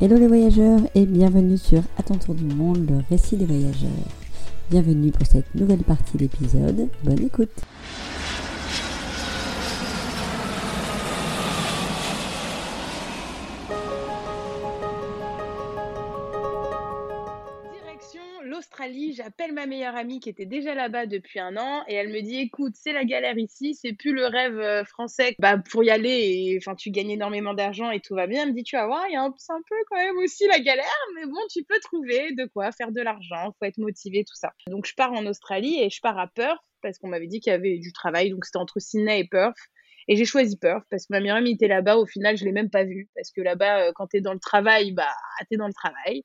Hello les voyageurs et bienvenue sur À du monde, le récit des voyageurs. Bienvenue pour cette nouvelle partie d'épisode. Bonne écoute. J'appelle ma meilleure amie qui était déjà là-bas depuis un an et elle me dit écoute, c'est la galère ici, c'est plus le rêve euh, français bah, pour y aller enfin tu gagnes énormément d'argent et tout va bien. Elle me dit tu vas voir, il y a un, un peu quand même aussi la galère, mais bon, tu peux trouver de quoi faire de l'argent, faut être motivé, tout ça. Donc je pars en Australie et je pars à Perth parce qu'on m'avait dit qu'il y avait du travail, donc c'était entre Sydney et Perth. Et j'ai choisi Perth parce que ma meilleure amie était là-bas. Au final, je l'ai même pas vue parce que là-bas, euh, quand tu es dans le travail, bah, tu es dans le travail.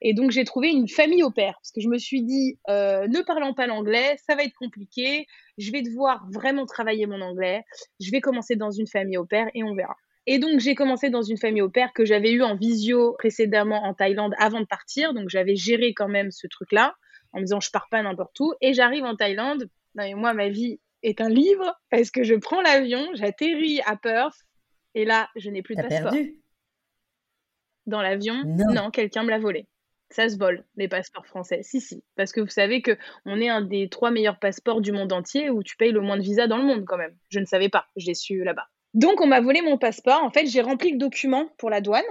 Et donc, j'ai trouvé une famille au père parce que je me suis dit, euh, ne parlant pas l'anglais, ça va être compliqué. Je vais devoir vraiment travailler mon anglais. Je vais commencer dans une famille au père et on verra. Et donc, j'ai commencé dans une famille au père que j'avais eu en visio précédemment en Thaïlande avant de partir. Donc, j'avais géré quand même ce truc-là en me disant, je pars pas n'importe où. Et j'arrive en Thaïlande. Et moi, ma vie, est un livre parce que je prends l'avion, j'atterris à Perth et là, je n'ai plus de passeport. perdu? Dans l'avion Non, quelqu'un me l'a volé. Ça se vole, les passeports français. Si, si. Parce que vous savez que on est un des trois meilleurs passeports du monde entier où tu payes le moins de visas dans le monde quand même. Je ne savais pas, je l'ai su là-bas. Donc on m'a volé mon passeport. En fait, j'ai rempli le document pour la douane.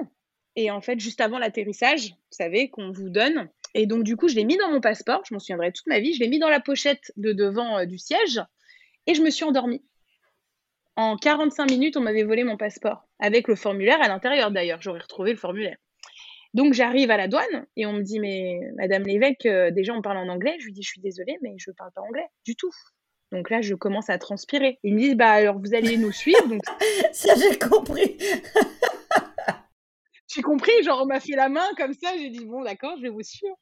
Et en fait, juste avant l'atterrissage, vous savez, qu'on vous donne. Et donc, du coup, je l'ai mis dans mon passeport. Je m'en souviendrai toute ma vie. Je l'ai mis dans la pochette de devant euh, du siège. Et je me suis endormie. En 45 minutes, on m'avait volé mon passeport, avec le formulaire à l'intérieur d'ailleurs. J'aurais retrouvé le formulaire. Donc j'arrive à la douane et on me dit mais Madame l'évêque, euh, déjà on parle en anglais. Je lui dis je suis désolée mais je ne parle pas anglais du tout. Donc là je commence à transpirer. Ils me disent bah alors vous allez nous suivre. Donc ça j'ai compris. j'ai compris, genre on m'a fait la main comme ça. J'ai dit bon d'accord je vais vous suivre.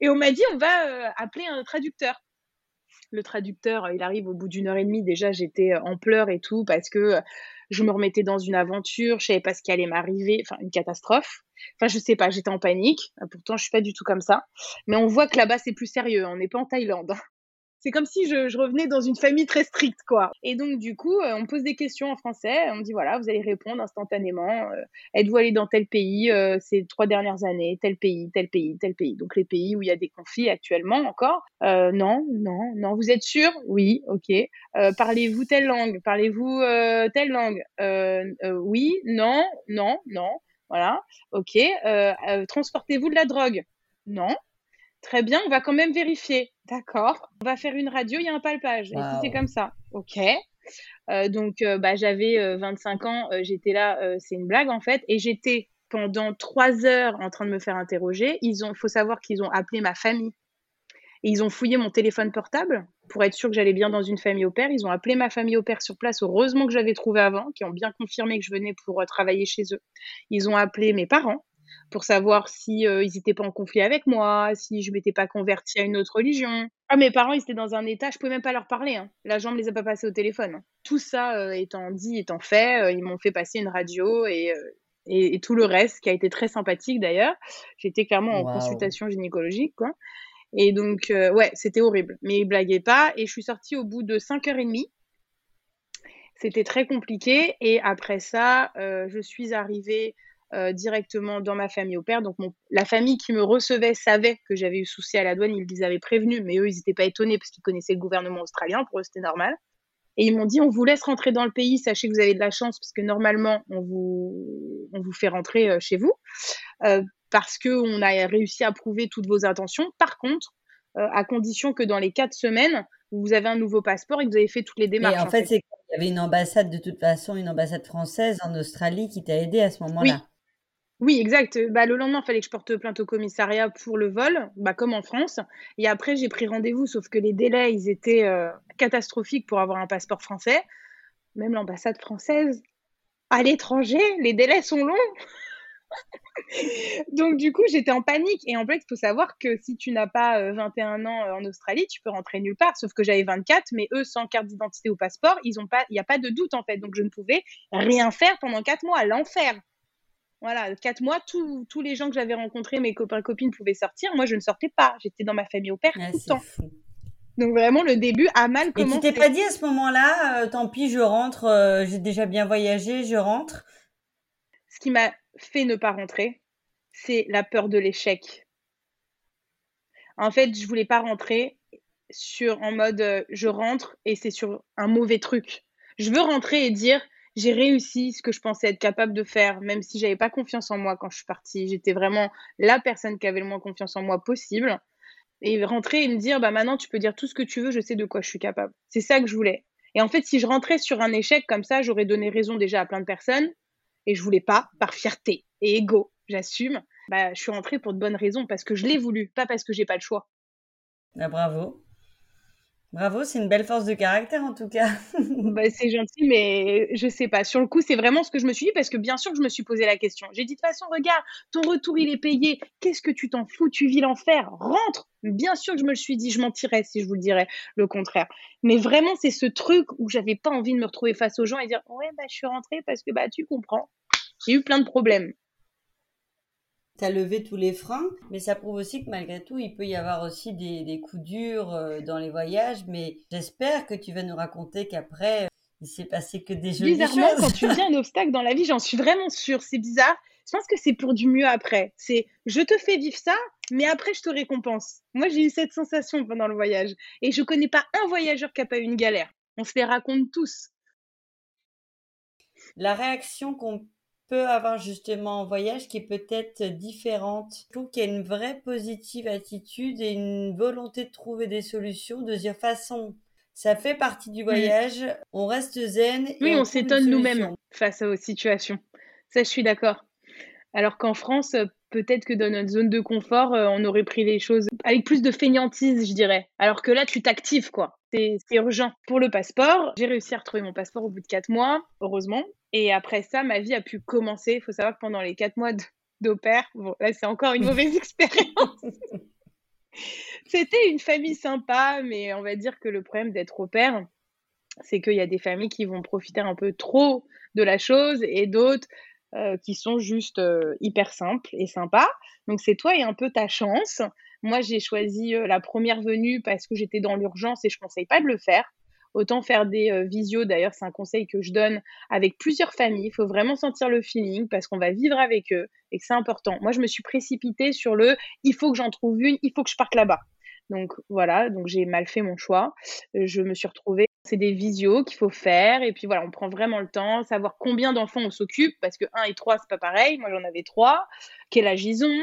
Et on m'a dit on va euh, appeler un traducteur le traducteur, il arrive au bout d'une heure et demie. Déjà, j'étais en pleurs et tout parce que je me remettais dans une aventure, je savais pas ce qui allait m'arriver, enfin une catastrophe. Enfin, je sais pas, j'étais en panique. Pourtant, je suis pas du tout comme ça. Mais on voit que là-bas, c'est plus sérieux. On n'est pas en Thaïlande. C'est comme si je, revenais dans une famille très stricte, quoi. Et donc, du coup, euh, on pose des questions en français. On dit, voilà, vous allez répondre instantanément. Euh, êtes-vous allé dans tel pays euh, ces trois dernières années Tel pays, tel pays, tel pays. Donc, les pays où il y a des conflits actuellement encore. non, non, non. Vous êtes sûr? Oui, ok. Parlez-vous telle langue? Parlez-vous telle langue? Oui, non, non, non. Voilà, ok. Transportez-vous de la drogue? Non. Très bien, on va quand même vérifier. D'accord. On va faire une radio, il y a un palpage. Et si c'est comme ça, ok. Euh, donc, euh, bah, j'avais 25 euh, ans, j'étais là, c'est une blague en fait, et j'étais pendant trois heures en train de me faire interroger. Il faut savoir qu'ils ont appelé ma famille. Et ils ont fouillé mon téléphone portable pour être sûr que j'allais bien dans une famille au père. Ils ont appelé ma famille au père sur place. Heureusement que j'avais trouvé avant, qui ont bien confirmé que je venais pour travailler chez eux. Ils ont appelé mes parents pour savoir si euh, ils n'étaient pas en conflit avec moi, si je m'étais pas convertie à une autre religion. Ah, mes parents, ils étaient dans un état, je pouvais même pas leur parler. Hein. La jambe les a pas passés au téléphone. Tout ça euh, étant dit, étant fait, euh, ils m'ont fait passer une radio et, et, tout le reste, qui a été très sympathique d'ailleurs. J'étais clairement en consultation gynécologique, quoi. Et donc, ouais, c'était horrible. Mais ils blaguaient pas. Et je suis sortie au bout de 5h30. C'était très compliqué. Et après ça, je suis arrivée euh, directement dans ma famille au père. Donc la famille qui me recevait savait que j'avais eu souci à la douane, ils les avaient prévenus, mais eux, ils n'étaient pas étonnés parce qu'ils connaissaient le gouvernement australien, pour eux, c'était normal. Et ils m'ont dit, on vous laisse rentrer dans le pays, sachez que vous avez de la chance, parce que normalement, on vous, on vous fait rentrer euh, chez vous, euh, parce qu'on a réussi à prouver toutes vos intentions. Par contre, à condition que dans les quatre semaines, vous avez un nouveau passeport et que vous avez fait toutes les démarches. Et en, fait, c'est qu'il y avait une ambassade, de toute façon, une ambassade française en Australie qui t'a aidé à ce moment-là. Oui, exact. Bah, le lendemain, il fallait que je porte plainte au commissariat pour le vol, bah, comme en France. Et après, j'ai pris rendez-vous, sauf que les délais, ils étaient euh, catastrophiques pour avoir un passeport français. Même l'ambassade française, à l'étranger, les délais sont longs. Donc, du coup, j'étais en panique. Et en fait, il faut savoir que si tu n'as pas 21 euh, ans euh, en Australie, tu peux rentrer nulle part. Sauf que j'avais 24, mais eux, sans carte d'identité ou passeport, il n'y a pas de doute, en fait. Donc, je ne pouvais rien faire pendant 4 mois. L'enfer. Voilà, quatre mois, tous les gens que j'avais rencontrés, mes copains copines pouvaient sortir. Moi, je ne sortais pas. J'étais dans ma famille au père tout le temps. Donc vraiment, le début a mal commencé. Et tu t'es pas dit à ce moment-là, euh, tant pis, je rentre, euh, j'ai déjà bien voyagé, je rentre? Ce qui m'a fait ne pas rentrer, c'est la peur de l'échec. En fait, je voulais pas rentrer sur en mode euh, je rentre et c'est sur un mauvais truc. Je veux rentrer et dire j'ai réussi ce que je pensais être capable de faire, même si j'avais pas confiance en moi quand je suis partie. J'étais vraiment la personne qui avait le moins confiance en moi possible. Et rentrer et me dire bah maintenant tu peux dire tout ce que tu veux, je sais de quoi je suis capable. C'est ça que je voulais. Et en fait, si je rentrais sur un échec comme ça, j'aurais donné raison déjà à plein de personnes. Et je voulais pas, par fierté et ego, j'assume. Bah, je suis rentrée pour de bonnes raisons, parce que je l'ai voulu, pas parce que j'ai pas le choix. Ah, bravo. Bravo, c'est une belle force de caractère en tout cas. bah, c'est gentil, mais je sais pas. Sur le coup, c'est vraiment ce que je me suis dit parce que bien sûr je me suis posé la question. J'ai dit de toute façon, regarde, ton retour il est payé. Qu'est-ce que tu t'en fous? Tu vis l'enfer. Rentre. Bien sûr que je me le suis dit, je mentirais si je vous le dirais le contraire. Mais vraiment, c'est ce truc où j'avais pas envie de me retrouver face aux gens et dire ouais bah je suis rentrée parce que bah tu comprends. J'ai eu plein de problèmes as levé tous les freins, mais ça prouve aussi que malgré tout, il peut y avoir aussi des, coups durs euh, dans les voyages. Mais j'espère que tu vas nous raconter qu'après, euh, il s'est passé que des jolies Bizarrement, quand tu vis un obstacle dans la vie, j'en suis vraiment sûre. C'est bizarre. Je pense que c'est pour du mieux après. C'est je te fais vivre ça, mais après je te récompense. Moi, j'ai eu cette sensation pendant le voyage. Et je connais pas un voyageur qui a pas eu une galère. On se les raconte tous. La réaction qu'on peut avoir justement en voyage qui est peut-être différente. Je trouve qu'il y a une vraie positive attitude et une volonté de trouver des solutions, de dire façon, ça fait partie du voyage, on reste zen. Oui, on, s'étonne nous-mêmes face aux situations. Ça, je suis d'accord. Alors qu'en France, peut-être que dans notre zone de confort, euh, on aurait pris les choses avec plus de fainéantise, je dirais. Alors que là, tu t'actives, quoi. C'est urgent. Pour le passeport, j'ai réussi à retrouver mon passeport au bout de quatre mois, heureusement. Et après ça, ma vie a pu commencer. Il faut savoir que pendant les quatre mois d'opère, bon, là, c'est encore une mauvaise expérience. C'était une famille sympa, mais on va dire que le problème d'être au père, c'est qu'il y a des familles qui vont profiter un peu trop de la chose et d'autres euh, qui sont juste euh, hyper simples et sympas. Donc c'est toi et un peu ta chance. Moi, j'ai choisi euh, la première venue parce que j'étais dans l'urgence et je ne conseille pas de le faire. Autant faire des euh, visios, d'ailleurs, c'est un conseil que je donne avec plusieurs familles. Il faut vraiment sentir le feeling parce qu'on va vivre avec eux et que c'est important. Moi, je me suis précipitée sur le il faut que j'en trouve une, il faut que je parte là-bas. Donc voilà, donc j'ai mal fait mon choix. Euh, je me suis retrouvée, c'est des visios qu'il faut faire et puis voilà, on prend vraiment le temps, savoir combien d'enfants on s'occupe parce que 1 et 3 c'est pas pareil. Moi j'en avais 3. Quel âge ils ont?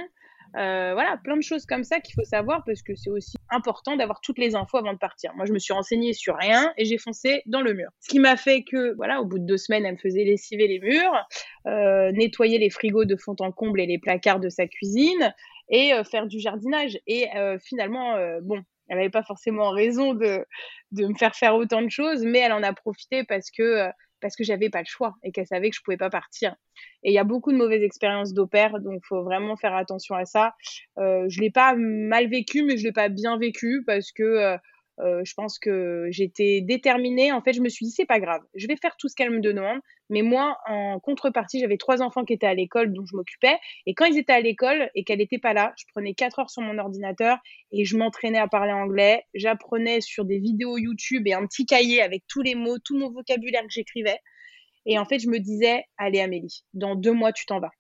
Euh, voilà, plein de choses comme ça qu'il faut savoir parce que c'est aussi important d'avoir toutes les infos avant de partir. Moi, je me suis renseignée sur rien et j'ai foncé dans le mur. Ce qui m'a fait que, voilà, au bout de deux semaines, elle me faisait lessiver les murs, euh, nettoyer les frigos de fond en comble et les placards de sa cuisine et euh, faire du jardinage. Et finalement, bon, elle n'avait pas forcément raison de, de me faire faire autant de choses, mais elle en a profité parce que parce que j'avais pas le choix et qu'elle savait que je pouvais pas partir. Et il y a beaucoup de mauvaises expériences d'opère, donc faut vraiment faire attention à ça. Euh, je l'ai pas mal vécu, mais je l'ai pas bien vécu parce que euh, je pense que j'étais déterminée. En fait, je me suis dit, c'est pas grave, je vais faire tout ce qu'elle me demande. Mais moi, en contrepartie, j'avais trois enfants qui étaient à l'école, dont je m'occupais. Et quand ils étaient à l'école et qu'elle n'était pas là, je prenais quatre heures sur mon ordinateur et je m'entraînais à parler anglais. J'apprenais sur des vidéos YouTube et un petit cahier avec tous les mots, tout mon vocabulaire que j'écrivais. Et en fait, je me disais, allez Amélie, dans deux mois, tu t'en vas.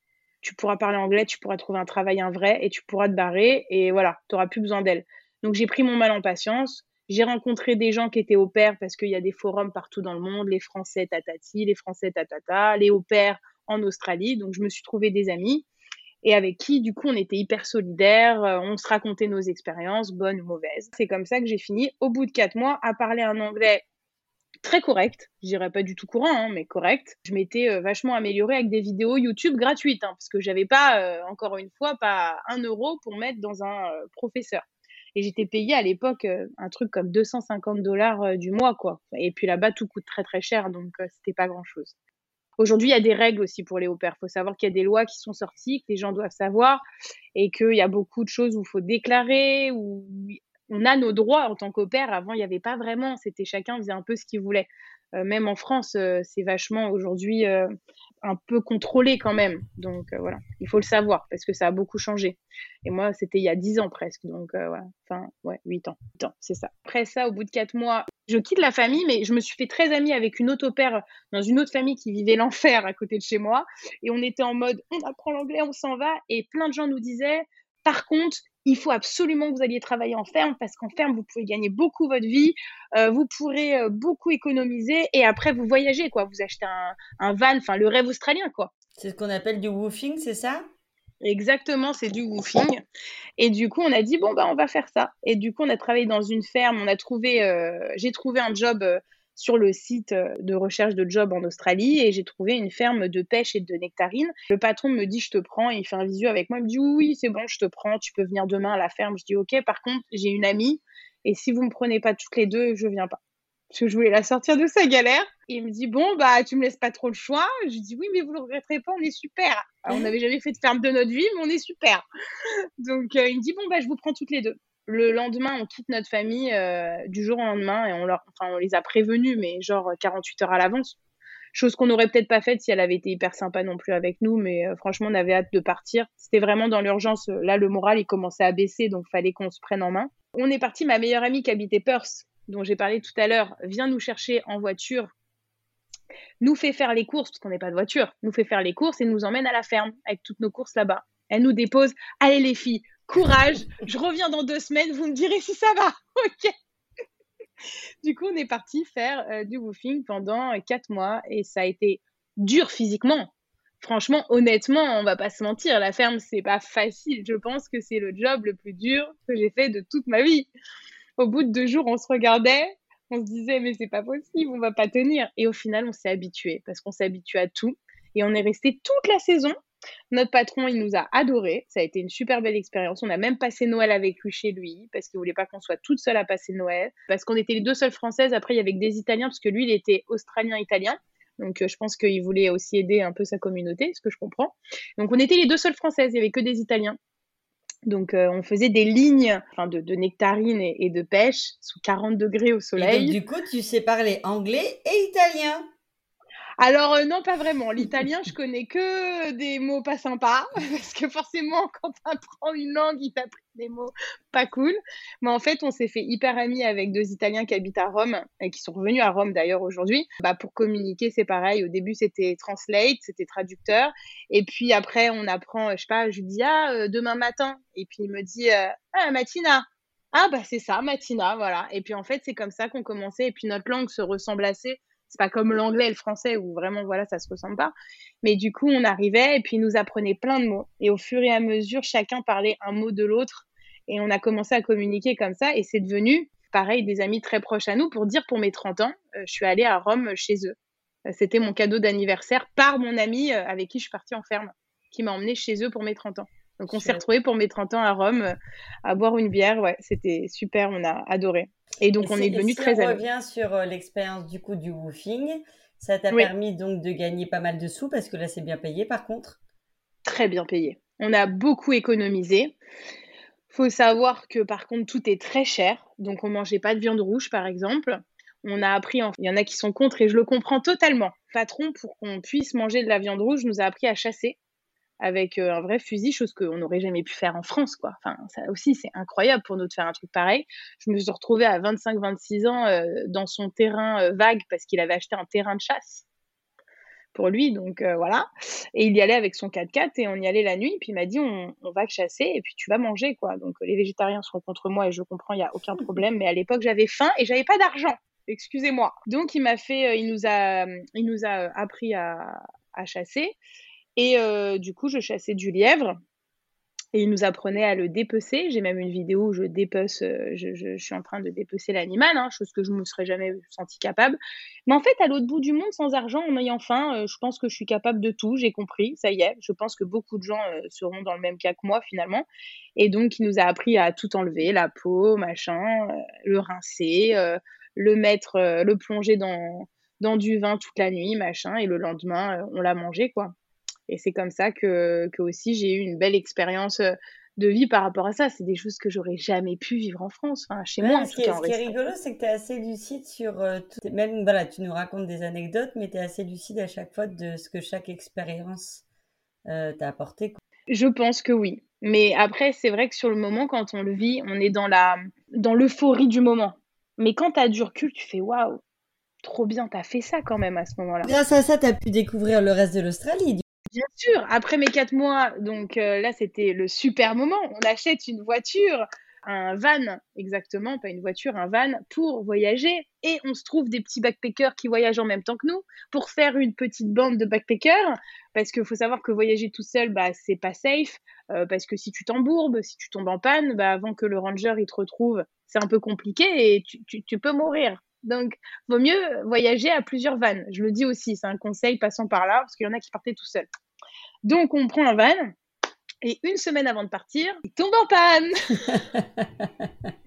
Tu pourras parler anglais, tu pourras trouver un travail, un vrai, et tu pourras te barrer. Et voilà, tu n'auras plus besoin d'elle. Donc j'ai pris mon mal en patience j'ai rencontré des gens qui étaient au pair parce qu'il y a des forums partout dans le monde, les Français tatati, les Français tatata, les au pair en Australie. Donc je me suis trouvé des amis et avec qui du coup on était hyper solidaires, euh, on se racontait nos expériences, bonnes ou mauvaises. C'est comme ça que j'ai fini au bout de quatre mois à parler un anglais très correct, je dirais pas du tout courant, hein, mais correct. Je m'étais euh, vachement améliorée avec des vidéos YouTube gratuites, hein, parce que j'avais pas, euh, encore une fois, pas un euro pour mettre dans un professeur. Et j'étais payée à l'époque euh, un truc comme 250 dollars euh, du mois, quoi. Et puis là-bas, tout coûte très très cher, donc euh, c'était pas grand-chose. Aujourd'hui, il y a des règles aussi pour les au-pairs. Il faut savoir qu'il y a des lois qui sont sorties, que les gens doivent savoir, et qu'il y a beaucoup de choses où il faut déclarer, où on a nos droits en tant qu'au-pair. Avant, il n'y avait pas vraiment. C'était chacun faisait un peu ce qu'il voulait. Même en France, c'est vachement aujourd'hui un peu contrôlé quand même. Donc euh, voilà, il faut le savoir parce que ça a beaucoup changé. Et moi, c'était il y a 10 ans presque. Donc euh, voilà, enfin, ouais, 8 ans. c'est ça. Après ça, au bout de 4 mois, Je quitte la famille, mais je me suis fait très amie avec une autre père dans une autre famille qui vivait l'enfer à côté de chez moi. Et on était en mode, on apprend l'anglais, on s'en va. Et plein de gens nous disaient, par contre, il faut absolument que vous alliez travailler en ferme parce qu'en ferme, vous pouvez gagner beaucoup votre vie, euh, vous pourrez euh, beaucoup économiser et après, vous voyagez, quoi. Vous achetez un, un van, enfin, le rêve australien, quoi. C'est ce qu'on appelle du woofing, c'est ça? Exactement, c'est du woofing. Et du coup, on a dit, bon, bah, on va faire ça. Et du coup, on a travaillé dans une ferme, on a trouvé, euh, j'ai trouvé un job sur le site euh, de recherche de job en Australie et j'ai trouvé une ferme de pêche et de nectarines. Le patron me dit, je te prends, il fait un visio avec moi, il me dit, oui, c'est bon, je te prends, tu peux venir demain à la ferme. Je dis, ok, par contre, j'ai une amie et si vous me prenez pas toutes les deux, je viens pas parce que je voulais la sortir de sa galère. Et il me dit bon bah tu me laisses pas trop le choix. Je lui dis oui mais vous le regretterez pas, on est super. on n'avait jamais fait de ferme de notre vie mais on est super. Donc euh, il me dit bon bah je vous prends toutes les deux. Le lendemain on quitte notre famille euh, du jour au lendemain et on leur enfin on les a prévenus mais genre 48 heures à l'avance. Chose qu'on n'aurait peut-être pas faite si elle avait été hyper sympa non plus avec nous, mais euh, franchement, on avait hâte de partir. C'était vraiment dans l'urgence. Là, le moral, il commençait à baisser, donc fallait qu'on se prenne en main. On est parti. Ma meilleure amie qui habitait Perth, dont j'ai parlé tout à l'heure, vient nous chercher en voiture, nous fait faire les courses, parce qu'on n'est pas de voiture, nous fait faire les courses et nous emmène à la ferme avec toutes nos courses là-bas. Elle nous dépose, allez les filles, courage, je reviens dans deux semaines, vous me direz si ça va, ok Du coup, on est parti faire euh, du woofing pendant quatre mois et ça a été dur physiquement. Franchement, honnêtement, on va pas se mentir, la ferme, c'est pas facile. Je pense que c'est le job le plus dur que j'ai fait de toute ma vie au bout de deux jours, on se regardait, on se disait, mais c'est pas possible, on va pas tenir. Et au final, on s'est habitué parce qu'on s'est habitué à tout. Et on est resté toute la saison. Notre patron, il nous a adorés. Ça a été une super belle expérience. On a même passé Noël avec lui chez lui parce qu'il voulait pas qu'on soit toute seule à passer Noël. Parce qu'on était les deux seules françaises. Après, il y avait des Italiens parce que lui, il était australien-italien. Donc, euh, je pense qu'il voulait aussi aider un peu sa communauté, ce que je comprends. Donc, on était les deux seules françaises. Il y avait que des Italiens. Donc, euh, on faisait des lignes de, nectarines et, de pêche sous 40 degrés au soleil. du coup, tu sais parler anglais et italien. Alors euh, non, pas vraiment. L'italien, je connais que des mots pas sympas, parce que forcément, quand tu apprends une langue, il t'apprend des mots pas cool. Mais en fait, on s'est fait hyper amis avec deux Italiens qui habitent à Rome et qui sont revenus à Rome d'ailleurs aujourd'hui. Bah, pour communiquer, c'est pareil. Au début, c'était translate, c'était traducteur. Et puis après, on apprend, je sais pas, je dis, ah, euh, demain matin. Et puis il me dit, euh, ah, matina. Ah, bah c'est ça, matina, voilà. Et puis en fait, c'est comme ça qu'on commençait. Et puis notre langue se ressemble assez c'est pas comme l'anglais et le français où vraiment voilà ça se ressemble pas. Mais du coup on arrivait et puis ils nous apprenait plein de mots. Et au fur et à mesure chacun parlait un mot de l'autre et on a commencé à communiquer comme ça. Et c'est devenu pareil des amis très proches à nous pour dire pour mes 30 ans euh, je suis allée à Rome chez eux. C'était mon cadeau d'anniversaire par mon ami euh, avec qui je suis partie en ferme qui m'a emmené chez eux pour mes 30 ans donc on s'est retrouvés pour mes 30 ans à Rome à boire une bière ouais c'était super on a adoré et donc, on est devenu très amis. On revient sur euh, l'expérience du coup du woofing. Ça t'a permis donc de gagner pas mal de sous parce que là, c'est bien payé par contre. Très bien payé. On a beaucoup économisé. Faut savoir que par contre, tout est très cher. Donc, on mangeait pas de viande rouge, par exemple. On a appris, il y en a qui sont contre et je le comprends totalement. Le patron, pour qu'on puisse manger de la viande rouge, nous a appris à chasser avec euh, un vrai fusil, chose qu'on n'aurait jamais pu faire en France, quoi. Enfin, ça aussi, c'est incroyable pour nous de faire un truc pareil. Je me suis retrouvée à 25-26 ans euh, dans son terrain euh, vague parce qu'il avait acheté un terrain de chasse pour lui, donc voilà. Et il y allait avec son 4x4 et on y allait la nuit. Puis il m'a dit on, on, va chasser et puis tu vas manger, quoi. Donc les végétariens seront contre moi et je comprends, il y a aucun problème. Mais à l'époque, j'avais faim et j'avais pas d'argent. Excusez-moi. Donc il m'a fait, il nous a, il nous a appris à, à chasser. Et euh, du coup, je chassais du lièvre. Et il nous apprenait à le dépecer. J'ai même une vidéo où je dépece, euh, je, suis en train de dépecer l'animal, hein, chose que je ne me serais jamais senti capable. Mais en fait, à l'autre bout du monde, sans argent, en ayant faim, euh, je pense que je suis capable de tout. J'ai compris, ça y est. Je pense que beaucoup de gens seront dans le même cas que moi finalement. Et donc, il nous a appris à tout enlever, la peau, machin, le rincer, le mettre, le plonger dans dans du vin toute la nuit, machin. Et le lendemain, on l'a mangé, quoi. Et c'est comme ça que, que aussi j'ai eu une belle expérience euh, de vie par rapport à ça. C'est des choses que j'aurais jamais pu vivre en France, enfin, chez moi. ce, qui est, ce qui est rigolo, c'est que tu es assez lucide sur euh, tout. Même, voilà, tu nous racontes des anecdotes, mais tu es assez lucide à chaque fois de ce que chaque expérience euh, t'a apporté. Je pense que oui. Mais après, c'est vrai que sur le moment, quand on le vit, on est dans la dans l'euphorie du moment. Mais quand tu as du recul, tu fais waouh, trop bien, tu as fait ça quand même à ce moment-là. Grâce à ça, tu as pu découvrir le reste de l'Australie. Bien sûr, après mes quatre mois, donc euh, là c'était le super moment. On achète une voiture, un van, exactement, pas une voiture, un van pour voyager. Et on se trouve des petits backpackers qui voyagent en même temps que nous pour faire une petite bande de backpackers. Parce qu'il faut savoir que voyager tout seul, bah, c'est pas safe. Euh, parce que si tu t'embourbes, si tu tombes en panne, bah, avant que le ranger il te retrouve, c'est un peu compliqué et tu, tu, peux mourir. Donc, vaut mieux voyager à plusieurs vannes. Je le dis aussi, c'est un conseil passant par là, parce qu'il y en a qui partaient tout seuls. Donc, on prend un van, et une semaine avant de partir, il tombe en panne.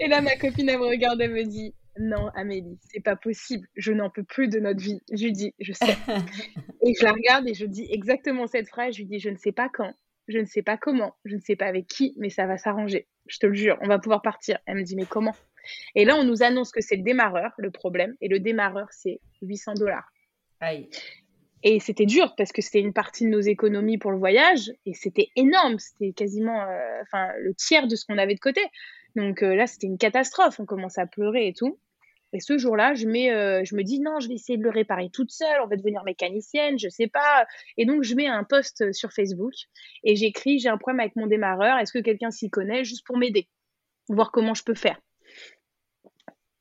et là, ma copine, elle me regarde, elle me dit Non, Amélie, c'est pas possible. Je n'en peux plus de notre vie. Je lui dis Je sais. et je la regarde et je dis exactement cette phrase. Je lui dis Je ne sais pas quand, je ne sais pas comment, je ne sais pas avec qui, mais ça va s'arranger. Je te le jure, on va pouvoir partir. Elle me dit Mais comment? Et là, on nous annonce que c'est le démarreur, le problème. Et le démarreur, c'est 800 dollars. Aïe. Et c'était dur parce que c'était une partie de nos économies pour le voyage et c'était énorme. C'était quasiment euh, enfin, le tiers de ce qu'on avait de côté. Donc euh, là, c'était une catastrophe. On commençait à pleurer et tout. Et ce jour-là, je, mets, euh, je me dis non, je vais essayer de le réparer toute seule. On va devenir mécanicienne, je sais pas. Et donc, je mets un post sur Facebook et j'écris j'ai un problème avec mon démarreur. Est-ce que quelqu'un s'y connaît juste pour m'aider, voir comment je peux faire.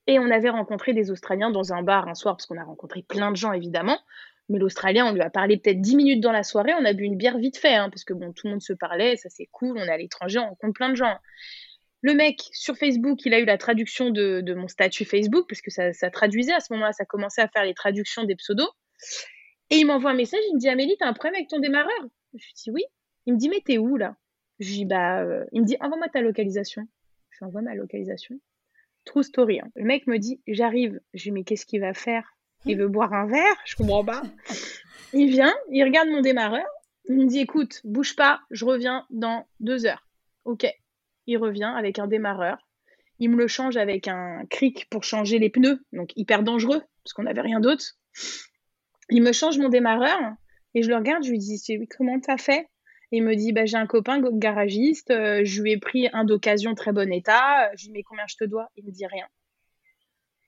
Et on avait rencontré des Australiens dans un bar un soir, parce qu'on a rencontré plein de gens évidemment. Mais l'Australien, on lui a parlé peut-être 10 minutes dans la soirée, on a bu une bière vite fait, hein, parce que bon, tout le monde se parlait, ça c'est cool, on est à l'étranger, on rencontre plein de gens. Le mec, sur Facebook, il a eu la traduction de, mon statut Facebook, parce que ça, traduisait à ce moment-là, ça commençait à faire les traductions des pseudos. Et il m'envoie un message, il me dit Amélie, t'as un problème avec ton démarreur? Je lui dis oui. Il me dit mais t'es où là? Je lui dis bah. Euh, il me dit envoie-moi ta localisation. Je lui envoie ma localisation. True story. Hein. Le mec me dit j'arrive. Je lui dis mais qu'est-ce qu'il va faire? Il veut boire un verre, je comprends pas. Il vient, il regarde mon démarreur, il me dit écoute, bouge pas, je reviens dans deux heures. Ok. Il revient avec un démarreur. Il me le change avec un cric pour changer les pneus, donc hyper dangereux, parce qu'on n'avait rien d'autre. Il me change mon démarreur et je le regarde, je lui dis comment t'as fait? Il me dit bah, j'ai un copain garagiste, euh, je lui ai pris un d'occasion très bon état. Je lui dis mais combien je te dois? Il me dit rien.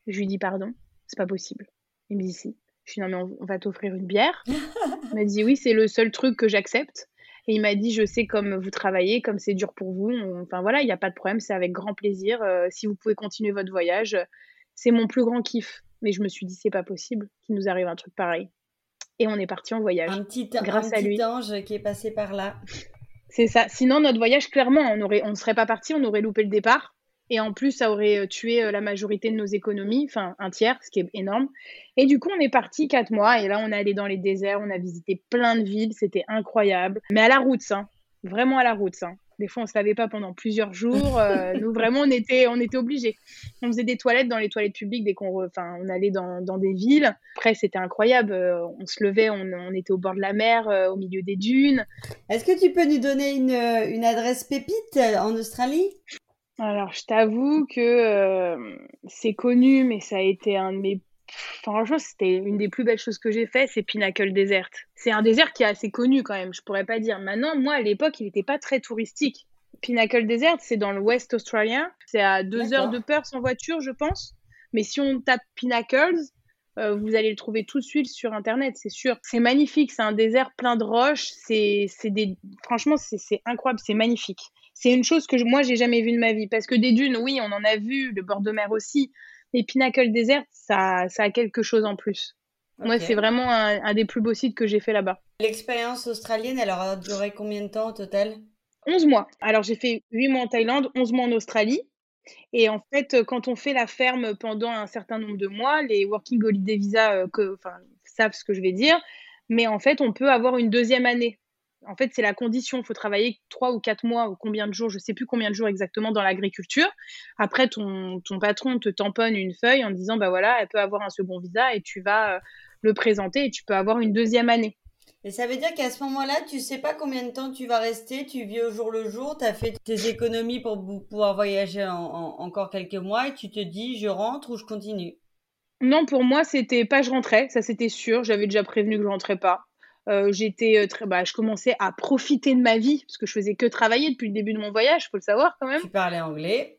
Je lui dis pardon, c'est pas possible. Il me dit si. Je suis non, mais on, va t'offrir une bière. il m'a dit oui, c'est le seul truc que j'accepte. Et il m'a dit je sais comme vous travaillez, comme c'est dur pour vous. enfin voilà, il n'y a pas de problème, c'est avec grand plaisir. Euh, si vous pouvez continuer votre voyage, c'est mon plus grand kiff. Mais je me suis dit c'est pas possible qu'il nous arrive un truc pareil. Et on est parti en voyage. Un petit, grâce à lui. ange qui est passé par là. C'est ça. Sinon, notre voyage, clairement, on ne on serait pas parti, on aurait loupé le départ. Et en plus, ça aurait euh, tué euh, la majorité de nos économies, enfin un tiers, ce qui est énorme. Et du coup, on est parti quatre mois. Et là, on est allé dans les déserts, on a visité plein de villes, c'était incroyable. Mais à la route, ça. Vraiment à la route, ça. Des fois, on se lavait pas pendant plusieurs jours. Euh, nous, vraiment, on était, on était obligés. On faisait des toilettes dans les toilettes publiques dès qu'on, enfin, on allait dans, dans, des villes. Après, c'était incroyable. on se levait, on, on, était au bord de la mer, au milieu des dunes. Est-ce que tu peux nous donner une, une adresse pépite en Australie? Alors, je t'avoue que euh, c'est connu, mais ça a été un de mes. Franchement, c'était une des plus belles choses que j'ai fait, c'est Pinnacle Desert. C'est un désert qui est assez connu quand même, je pourrais pas dire. Maintenant, moi, à l'époque, il n'était pas très touristique. Pinnacle Desert, c'est dans le West australien. C'est à deux heures de Perth en voiture, je pense. Mais si on tape Pinnacles, euh, vous allez le trouver tout de suite sur Internet, c'est sûr. C'est magnifique, c'est un désert plein de roches. C'est, des... Franchement, c'est incroyable, c'est magnifique c'est une chose que moi j'ai jamais vue de ma vie parce que des dunes oui on en a vu le bord de mer aussi mais Pinnacle Desert ça, ça a quelque chose en plus. Moi c'est vraiment un, des plus beaux sites que j'ai fait là-bas. L'expérience australienne elle aura duré combien de temps au total? 11 mois. Alors j'ai fait 8 mois en Thaïlande 11 mois en Australie. Et en fait quand on fait la ferme pendant un certain nombre de mois les working holiday visa euh, que, enfin, savent ce que je vais dire. Mais en fait on peut avoir une deuxième année en fait, c'est la condition. Il faut travailler trois ou quatre mois ou combien de jours, je ne sais plus combien de jours exactement dans l'agriculture. Après, ton, ton, patron te tamponne une feuille en disant, bah voilà, elle peut avoir un second visa et tu vas euh, le présenter et tu peux avoir une deuxième année. Et ça veut dire qu'à ce moment-là, tu sais pas combien de temps tu vas rester, tu vis au jour le jour, tu as fait tes économies pour pouvoir voyager encore quelques mois et tu te dis, je rentre ou je continue? Non, pour moi, c'était pas je rentrais, ça c'était sûr. J'avais déjà prévenu que je rentrais pas. Euh, j'étais euh, très, bah, je commençais à profiter de ma vie parce que je faisais que travailler depuis le début de mon voyage, faut le savoir quand même. Tu parlais anglais.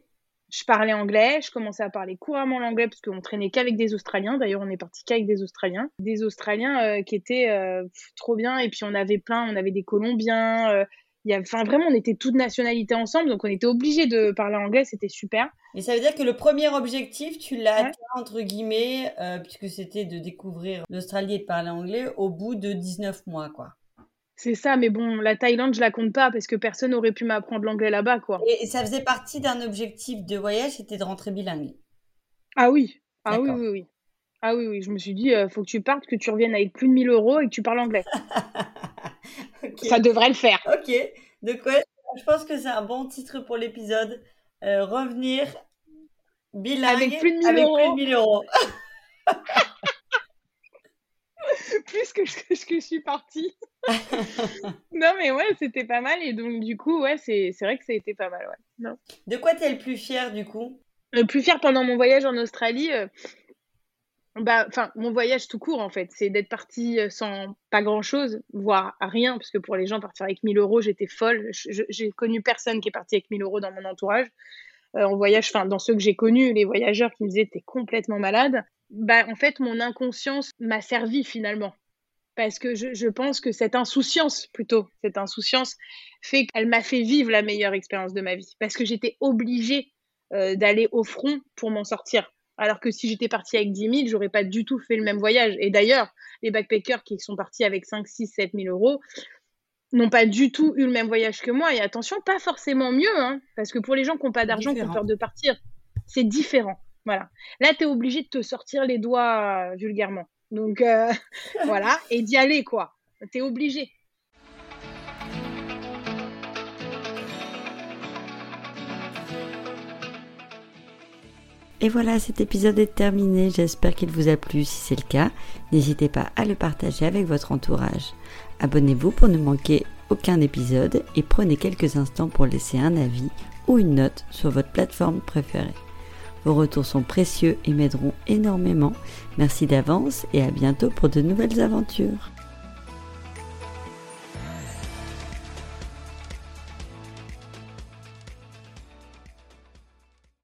je parlais anglais, je commençais à parler couramment l'anglais parce qu'on traînait qu'avec des Australiens. D'ailleurs, on est parti qu'avec des Australiens, des Australiens euh, qui étaient euh, trop bien. Et puis on avait plein, on avait des Colombiens. Euh, il y a, enfin vraiment, on était toutes nationalités ensemble, donc on était obligés de parler anglais. C'était super. Et ça veut dire que le premier objectif, tu l'as atteint entre guillemets, puisque c'était de découvrir l'Australie et de parler anglais au bout de 19 mois, quoi. C'est ça, mais bon, la Thaïlande, je la compte pas parce que personne n'aurait pu m'apprendre l'anglais là-bas, quoi. Et, ça faisait partie d'un objectif de voyage, c'était de rentrer bilingue. Ah oui, ah oui, oui, oui. Ah oui, oui, je me suis dit, il euh, faut que tu partes, que tu reviennes avec plus de 1000 euros et que tu parles anglais. Ça devrait le faire. Ok, donc ouais, je pense que c'est un bon titre pour l'épisode. Euh, revenir bilingue avec plus de 1000 euros. Plus de 1000 euros. plus que je, que je suis partie. non, mais ouais, c'était pas mal. Et donc, du coup, ouais, c'est vrai que ça a été pas mal. Ouais. Non. De quoi t'es le plus fier, du coup? Le plus fier pendant mon voyage en Australie, euh, bah, mon voyage tout court, en fait, c'est d'être partie euh, sans pas grand-chose, voire rien, parce que pour les gens, partir avec 1000 euros, j'étais folle. J'ai connu personne qui est parti avec 1000 euros dans mon entourage. Euh, en voyage, enfin, dans ceux que j'ai connus, les voyageurs qui me disaient, t'es complètement malade. Bah, en fait, mon inconscience m'a servi finalement parce que je, pense que cette insouciance, plutôt, cette insouciance, fait qu'elle m'a fait vivre la meilleure expérience de ma vie, parce que j'étais obligée euh, d'aller au front pour m'en sortir. Alors que si j'étais partie avec 10 000, j'aurais pas du tout fait le même voyage. Et d'ailleurs, les backpackers qui sont partis avec 5, 6, 7 000 euros n'ont pas du tout eu le même voyage que moi. Et attention, pas forcément mieux, hein, parce que pour les gens qui n'ont pas d'argent, qui ont peur de partir, c'est différent. Voilà. Là, tu es obligé de te sortir les doigts euh, vulgairement. Donc euh, voilà, et d'y aller quoi. T'es obligé. Et voilà, cet épisode est terminé. J'espère qu'il vous a plu. Si c'est le cas, n'hésitez pas à le partager avec votre entourage. Abonnez-vous pour ne manquer aucun épisode et prenez quelques instants pour laisser un avis ou une note sur votre plateforme préférée. Vos retours sont précieux et m'aideront énormément. Merci d'avance et à bientôt pour de nouvelles aventures.